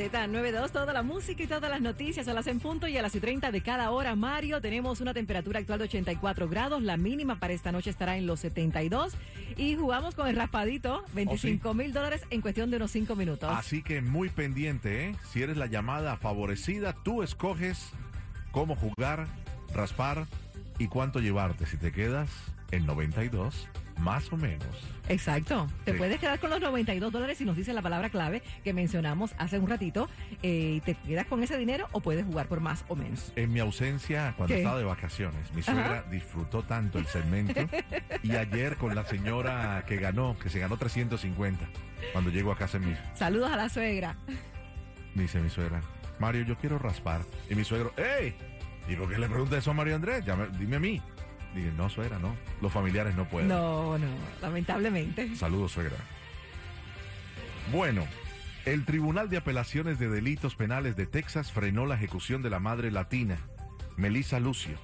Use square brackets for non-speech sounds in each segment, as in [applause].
Z92, toda la música y todas las noticias a las en punto y a las y 30 de cada hora. Mario, tenemos una temperatura actual de 84 grados. La mínima para esta noche estará en los 72. Y jugamos con el raspadito, 25 mil dólares en cuestión de unos 5 minutos. Así que muy pendiente, ¿eh? Si eres la llamada favorecida, tú escoges cómo jugar, raspar y cuánto llevarte. Si te quedas en 92, más o menos. Exacto. Te Sí. puedes quedar con los 92 dólares si nos dice la palabra clave que mencionamos hace un ratito. eh, y te quedas con ese dinero o puedes jugar por más o menos. En mi ausencia, cuando ¿Qué? estaba de vacaciones, mi suegra disfrutó tanto el segmento. [laughs] y ayer con la señora que ganó, que se ganó 350, cuando llego a casa mi, Saludos a la suegra. me dice mi suegra, Mario, yo quiero raspar. Y mi suegro, ¡Ey! ¿Y por qué le pregunta eso a Mario Andrés? Dime a mí. Dije, no, suegra, no. Los familiares no pueden. No, no, lamentablemente. Saludos, suegra. Bueno, el Tribunal de Apelaciones de Delitos Penales de Texas frenó la ejecución de la madre latina, Melissa Lucio,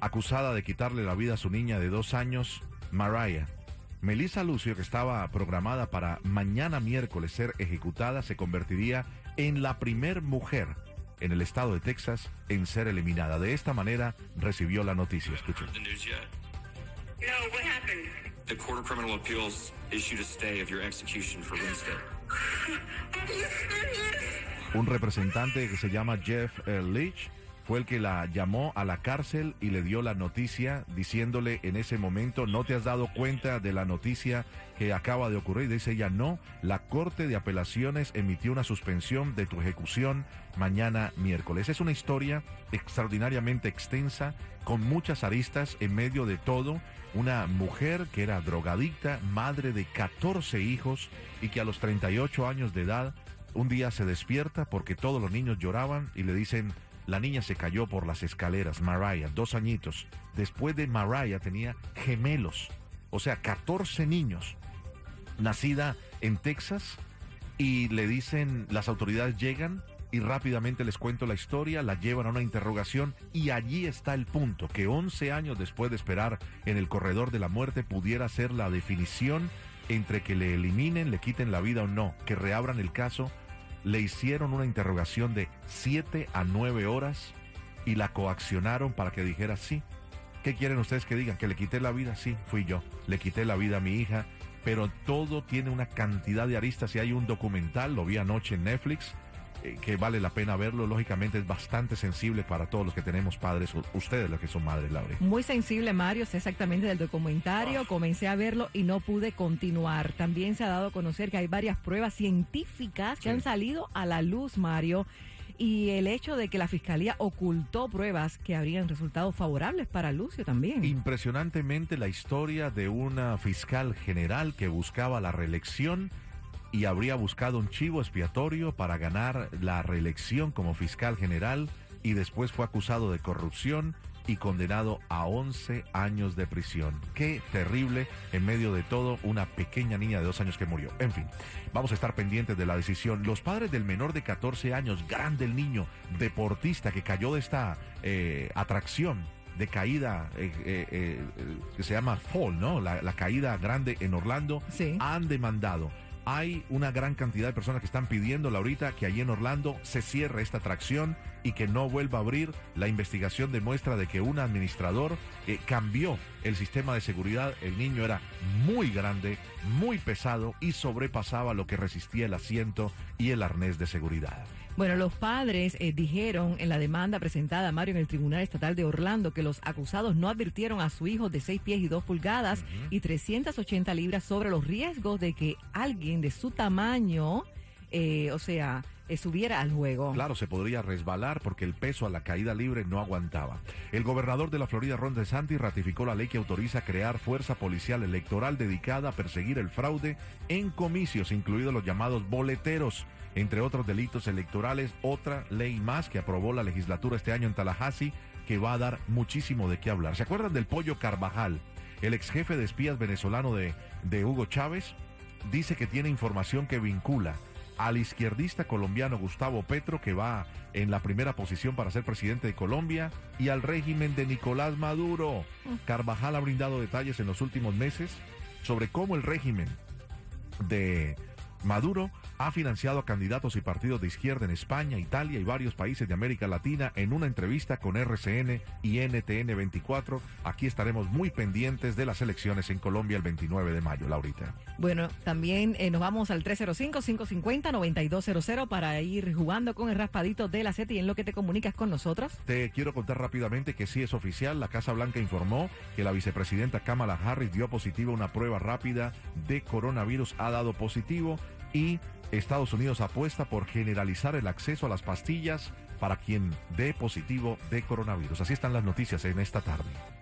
acusada de quitarle la vida a su niña de dos años, Mariah. Melissa Lucio, que estaba programada para mañana miércoles ser ejecutada, se convertiría en la primer mujer en el estado de Texas en ser eliminada. De esta manera recibió la noticia. Escuchen. the news yet? No, what happened? The Court of Criminal Appeals issued a stay of your execution for Wednesday. [laughs] Are you serious? un representante que se llama Jeff eh, Leach fue el que la llamó a la cárcel y le dio la noticia diciéndole en ese momento, no te has dado cuenta de la noticia que acaba de ocurrir. Dice ella, no, la Corte de Apelaciones emitió una suspensión de tu ejecución mañana miércoles. Es una historia extraordinariamente extensa, con muchas aristas en medio de todo. Una mujer que era drogadicta, madre de 14 hijos y que a los 38 años de edad un día se despierta porque todos los niños lloraban y le dicen, la niña se cayó por las escaleras, Mariah, dos añitos. Después de Mariah tenía gemelos, o sea, 14 niños, nacida en Texas y le dicen, las autoridades llegan y rápidamente les cuento la historia, la llevan a una interrogación y allí está el punto, que 11 años después de esperar en el corredor de la muerte pudiera ser la definición entre que le eliminen, le quiten la vida o no, que reabran el caso, le hicieron una interrogación de 7 a 9 horas y la coaccionaron para que dijera sí. ¿Qué quieren ustedes que digan? ¿Que le quité la vida? Sí, fui yo. Le quité la vida a mi hija. Pero todo tiene una cantidad de aristas y hay un documental, lo vi anoche en Netflix, que vale la pena verlo. Lógicamente es bastante sensible para todos los que tenemos padres, ustedes los que son madres, Laura. Muy sensible, Mario, sé exactamente del documentario. Comencé a verlo y no pude continuar. También se ha dado a conocer que hay varias pruebas científicas que han salido a la luz, Mario. Y el hecho de que la fiscalía ocultó pruebas que habrían resultado favorables para Lucio también. Impresionantemente la historia de una fiscal general que buscaba la reelección y habría buscado un chivo expiatorio para ganar la reelección como fiscal general y después fue acusado de corrupción y condenado a 11 años de prisión. Qué terrible en medio de todo una pequeña niña de dos años que murió. En fin, vamos a estar pendientes de la decisión. Los padres del menor de 14 años, grande el niño, deportista que cayó de esta eh, atracción de caída eh, eh, que se llama Fall, ¿no? La, la caída grande en Orlando, Sí. han demandado. Hay una gran cantidad de personas que están pidiendo ahorita que allí en Orlando se cierre esta atracción y que no vuelva a abrir. La investigación demuestra de que un administrador eh, cambió el sistema de seguridad. El niño era muy grande, muy pesado y sobrepasaba lo que resistía el asiento y el arnés de seguridad. Bueno, los padres eh, dijeron en la demanda presentada a Mario en el Tribunal Estatal de Orlando que los acusados no advirtieron a su hijo de 6 pies y 2 pulgadas y 380 libras sobre los riesgos de que alguien de su tamaño, eh, o sea, subiera al juego. Claro, se podría resbalar porque el peso a la caída libre no aguantaba. El gobernador de la Florida, Ron DeSantis, ratificó la ley que autoriza crear fuerza policial electoral dedicada a perseguir el fraude en comicios, incluidos los llamados boleteros. Entre otros delitos electorales, otra ley más que aprobó la legislatura este año en Tallahassee que va a dar muchísimo de qué hablar. ¿Se acuerdan del pollo Carvajal? El ex jefe de espías venezolano de, de Hugo Chávez dice que tiene información que vincula al izquierdista colombiano Gustavo Petro, que va en la primera posición para ser presidente de Colombia, y al régimen de Nicolás Maduro. Carvajal ha brindado detalles en los últimos meses sobre cómo el régimen de Maduro ha financiado a candidatos y partidos de izquierda en España, Italia y varios países de América Latina en una entrevista con RCN y NTN 24. Aquí estaremos muy pendientes de las elecciones en Colombia el 29 de mayo, Laurita. Bueno, también eh, nos vamos al 305-550-9200 para ir jugando con el raspadito de la SET y en lo que te comunicas con nosotros. Te quiero contar rápidamente que sí es oficial. La Casa Blanca informó que la vicepresidenta Kamala Harris dio positivo una prueba rápida de coronavirus, ha dado positivo y Estados Unidos apuesta por generalizar el acceso a las pastillas para quien dé positivo de coronavirus. Así están las noticias en esta tarde.